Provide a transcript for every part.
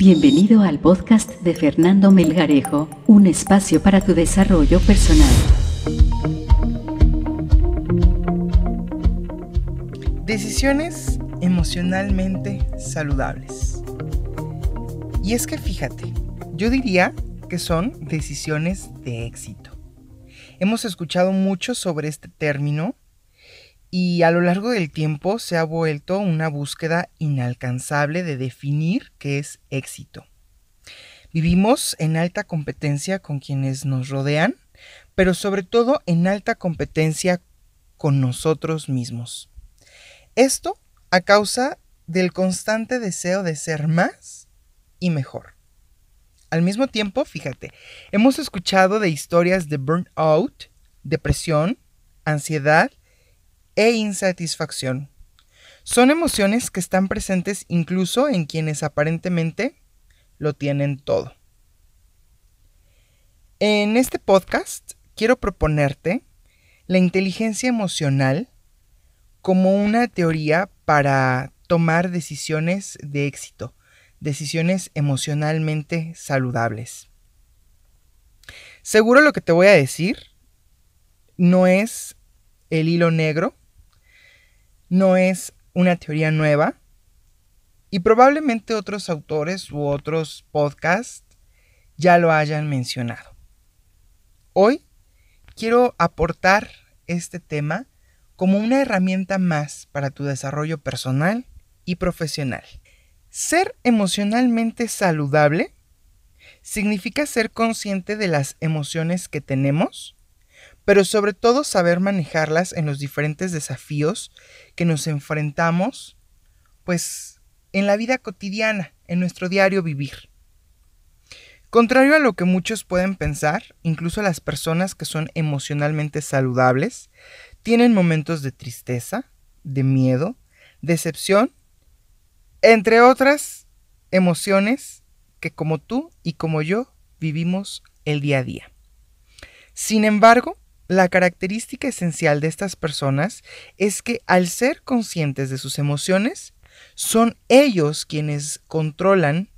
Bienvenido al podcast de Fernando Melgarejo, un espacio para tu desarrollo personal. Decisiones emocionalmente saludables. Y es que fíjate, yo diría que son decisiones de éxito. Hemos escuchado mucho sobre este término y a lo largo del tiempo se ha vuelto una búsqueda inalcanzable de definir qué es éxito. Vivimos en alta competencia con quienes nos rodean, pero sobre todo en alta competencia con nosotros mismos. Esto a causa del constante deseo de ser más y mejor. Al mismo tiempo, fíjate, hemos escuchado de historias de burnout, depresión, ansiedad e insatisfacción. Son emociones que están presentes incluso en quienes aparentemente lo tienen todo. En este podcast quiero proponerte la inteligencia emocional como una teoría para tomar decisiones de éxito, decisiones emocionalmente saludables. Seguro lo que te voy a decir no es el hilo negro no es una teoría nueva y probablemente otros autores u otros podcasts ya lo hayan mencionado. Hoy quiero aportar este tema como una herramienta más para tu desarrollo personal y profesional. Ser emocionalmente saludable significa ser consciente de las emociones que tenemos pero sobre todo saber manejarlas en los diferentes desafíos que nos enfrentamos, pues en la vida cotidiana, en nuestro diario vivir. Contrario a lo que muchos pueden pensar, incluso las personas que son emocionalmente saludables tienen momentos de tristeza, de miedo, decepción, entre otras emociones que como tú y como yo vivimos el día a día. Sin embargo, la característica esencial de estas personas es que al ser conscientes de sus emociones, son ellos quienes controlan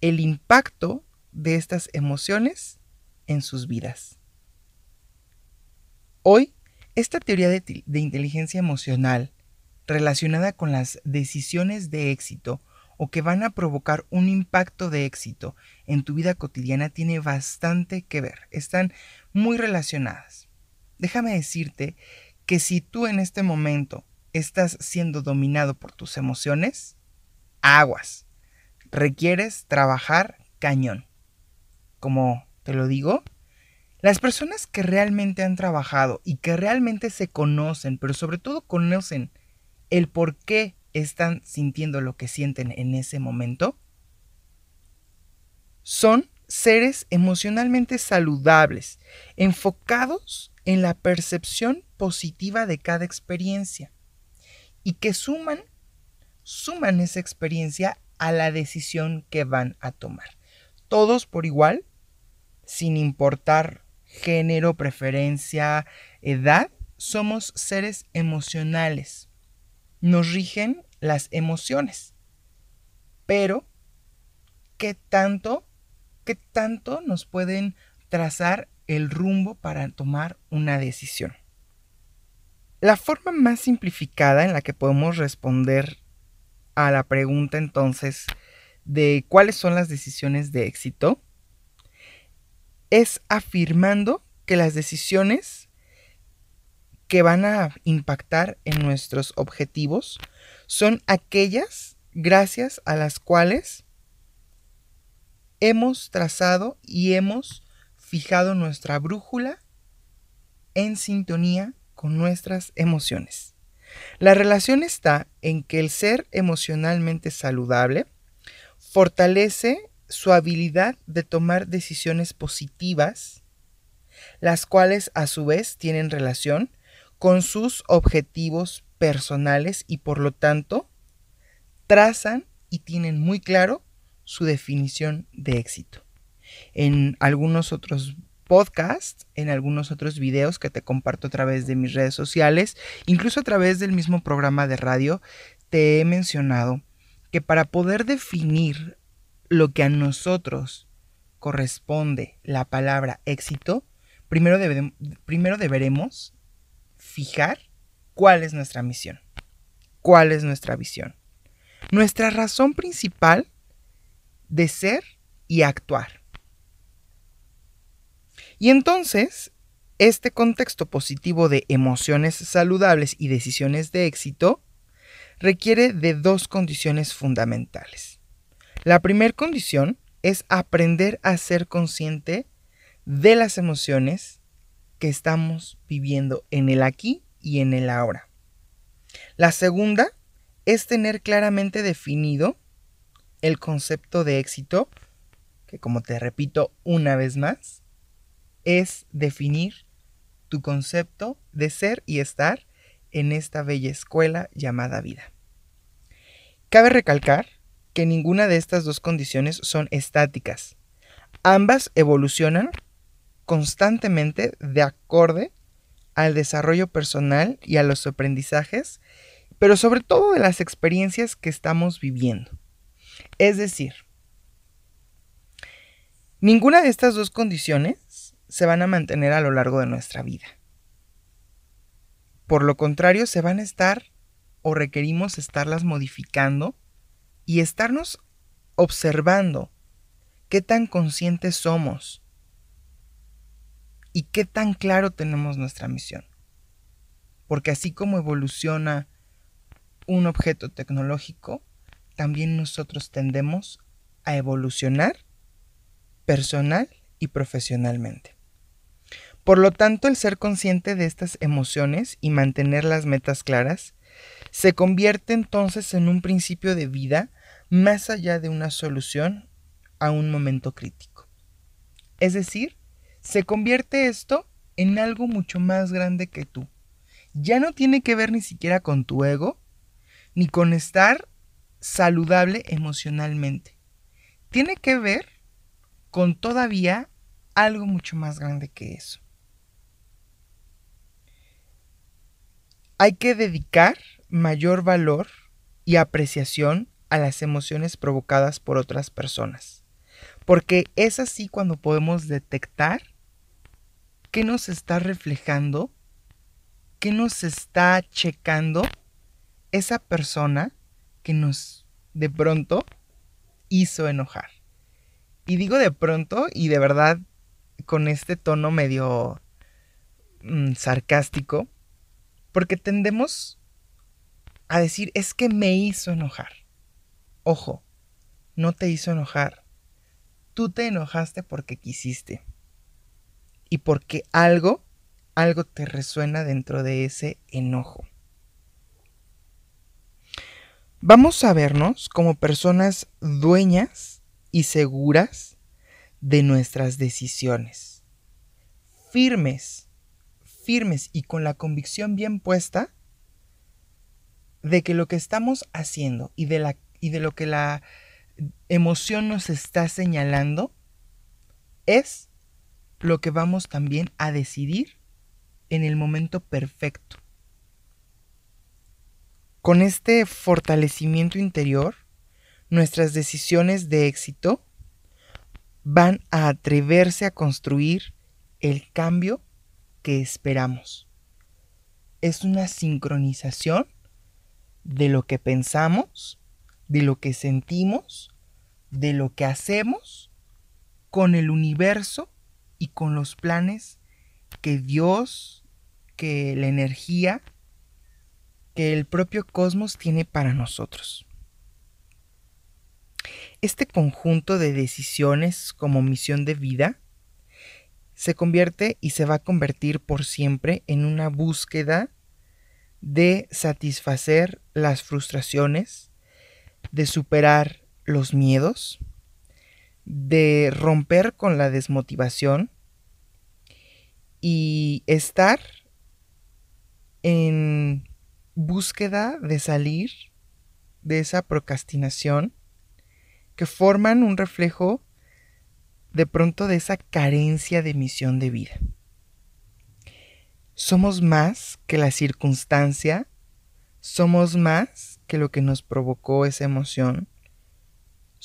el impacto de estas emociones en sus vidas. Hoy, esta teoría de, inteligencia emocional relacionada con las decisiones de éxito o que van a provocar un impacto de éxito en tu vida cotidiana tiene bastante que ver. Están muy relacionadas. Déjame decirte que si tú en este momento estás siendo dominado por tus emociones, aguas. Requieres trabajar cañón. Como te lo digo, las personas que realmente han trabajado y que realmente se conocen, pero sobre todo conocen el por qué están sintiendo lo que sienten en ese momento, son seres emocionalmente saludables, enfocados en la percepción positiva de cada experiencia y que suman, suman esa experiencia a la decisión que van a tomar. Todos por igual, sin importar género, preferencia, edad, somos seres emocionales. Nos rigen las emociones. Pero, ¿qué tanto, qué tanto nos pueden trazar el rumbo para tomar una decisión. La forma más simplificada en la que podemos responder a la pregunta entonces de cuáles son las decisiones de éxito es afirmando que las decisiones que van a impactar en nuestros objetivos son aquellas gracias a las cuales hemos trazado y hemos fijado nuestra brújula en sintonía con nuestras emociones. La relación está en que el ser emocionalmente saludable fortalece su habilidad de tomar decisiones positivas, las cuales a su vez tienen relación con sus objetivos personales y por lo tanto trazan y tienen muy claro su definición de éxito. En algunos otros podcasts, en algunos otros videos que te comparto a través de mis redes sociales, incluso a través del mismo programa de radio, te he mencionado que para poder definir lo que a nosotros corresponde la palabra éxito, primero, primero deberemos fijar cuál es nuestra misión, cuál es nuestra visión, nuestra razón principal de ser y actuar. Y entonces, este contexto positivo de emociones saludables y decisiones de éxito requiere de dos condiciones fundamentales. La primera condición es aprender a ser consciente de las emociones que estamos viviendo en el aquí y en el ahora. La segunda es tener claramente definido el concepto de éxito, que como te repito una vez más, es definir tu concepto de ser y estar en esta bella escuela llamada vida. Cabe recalcar que ninguna de estas dos condiciones son estáticas. Ambas evolucionan constantemente de acorde al desarrollo personal y a los aprendizajes, pero sobre todo de las experiencias que estamos viviendo. Es decir, ninguna de estas dos condiciones se van a mantener a lo largo de nuestra vida. Por lo contrario, se van a estar o requerimos estarlas modificando y estarnos observando qué tan conscientes somos y qué tan claro tenemos nuestra misión. Porque así como evoluciona un objeto tecnológico, también nosotros tendemos a evolucionar personal y profesionalmente. Por lo tanto, el ser consciente de estas emociones y mantener las metas claras se convierte entonces en un principio de vida más allá de una solución a un momento crítico. Es decir, se convierte esto en algo mucho más grande que tú. Ya no tiene que ver ni siquiera con tu ego, ni con estar saludable emocionalmente. Tiene que ver con todavía algo mucho más grande que eso. Hay que dedicar mayor valor y apreciación a las emociones provocadas por otras personas. Porque es así cuando podemos detectar ¿Qué nos está reflejando? ¿Qué nos está checando esa persona que nos de pronto hizo enojar? Y digo de pronto y de verdad con este tono medio mm, sarcástico, porque tendemos a decir, es que me hizo enojar. Ojo, no te hizo enojar. Tú te enojaste porque quisiste y porque algo, algo te resuena dentro de ese enojo. Vamos a vernos como personas dueñas y seguras de nuestras decisiones. Firmes, firmes y con la convicción bien puesta de que lo que estamos haciendo y de, la, y de lo que la emoción nos está señalando es lo que vamos también a decidir en el momento perfecto. Con este fortalecimiento interior, nuestras decisiones de éxito van a atreverse a construir el cambio que esperamos. Es una sincronización de lo que pensamos, de lo que sentimos, de lo que hacemos con el universo y con los planes que Dios, que la energía, que el propio cosmos tiene para nosotros. Este conjunto de decisiones como misión de vida se convierte y se va a convertir por siempre en una búsqueda de satisfacer las frustraciones, de superar los miedos, de romper con la desmotivación y estar en búsqueda de salir de esa procrastinación que forman un reflejo de pronto de esa carencia de misión de vida. Somos más que la circunstancia, somos más que lo que nos provocó esa emoción,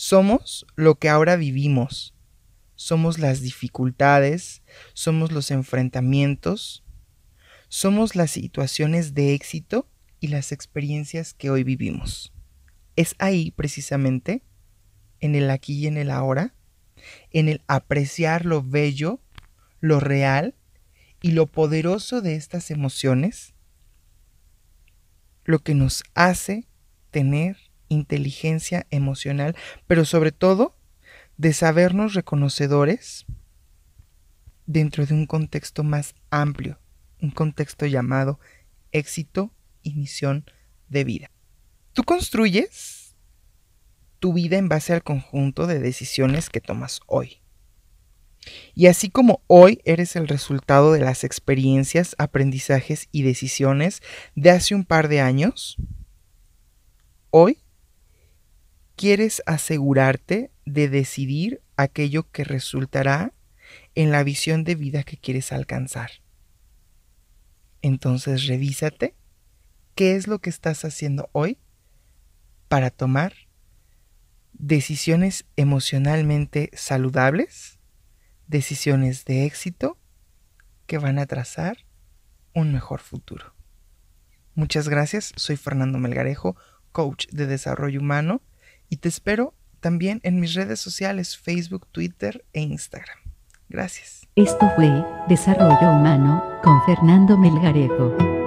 Somos lo que ahora vivimos. Somos las dificultades, somos los enfrentamientos, somos las situaciones de éxito y las experiencias que hoy vivimos. Es ahí precisamente, en el aquí y en el ahora, en el apreciar lo bello, lo real y lo poderoso de estas emociones, lo que nos hace tener inteligencia emocional, pero sobre todo de sabernos reconocedores dentro de un contexto más amplio, un contexto llamado éxito misión de vida. Tú construyes tu vida en base al conjunto de decisiones que tomas hoy. Y así como hoy eres el resultado de las experiencias, aprendizajes y decisiones de hace un par de años, hoy quieres asegurarte de decidir aquello que resultará en la visión de vida que quieres alcanzar. Entonces revísate qué es lo que estás haciendo hoy para tomar decisiones emocionalmente saludables, decisiones de éxito que van a trazar un mejor futuro. Muchas gracias, soy Fernando Melgarejo, coach de desarrollo humano y te espero también en mis redes sociales Facebook, Twitter e Instagram. Gracias. Esto fue Desarrollo Humano con Fernando Melgarejo.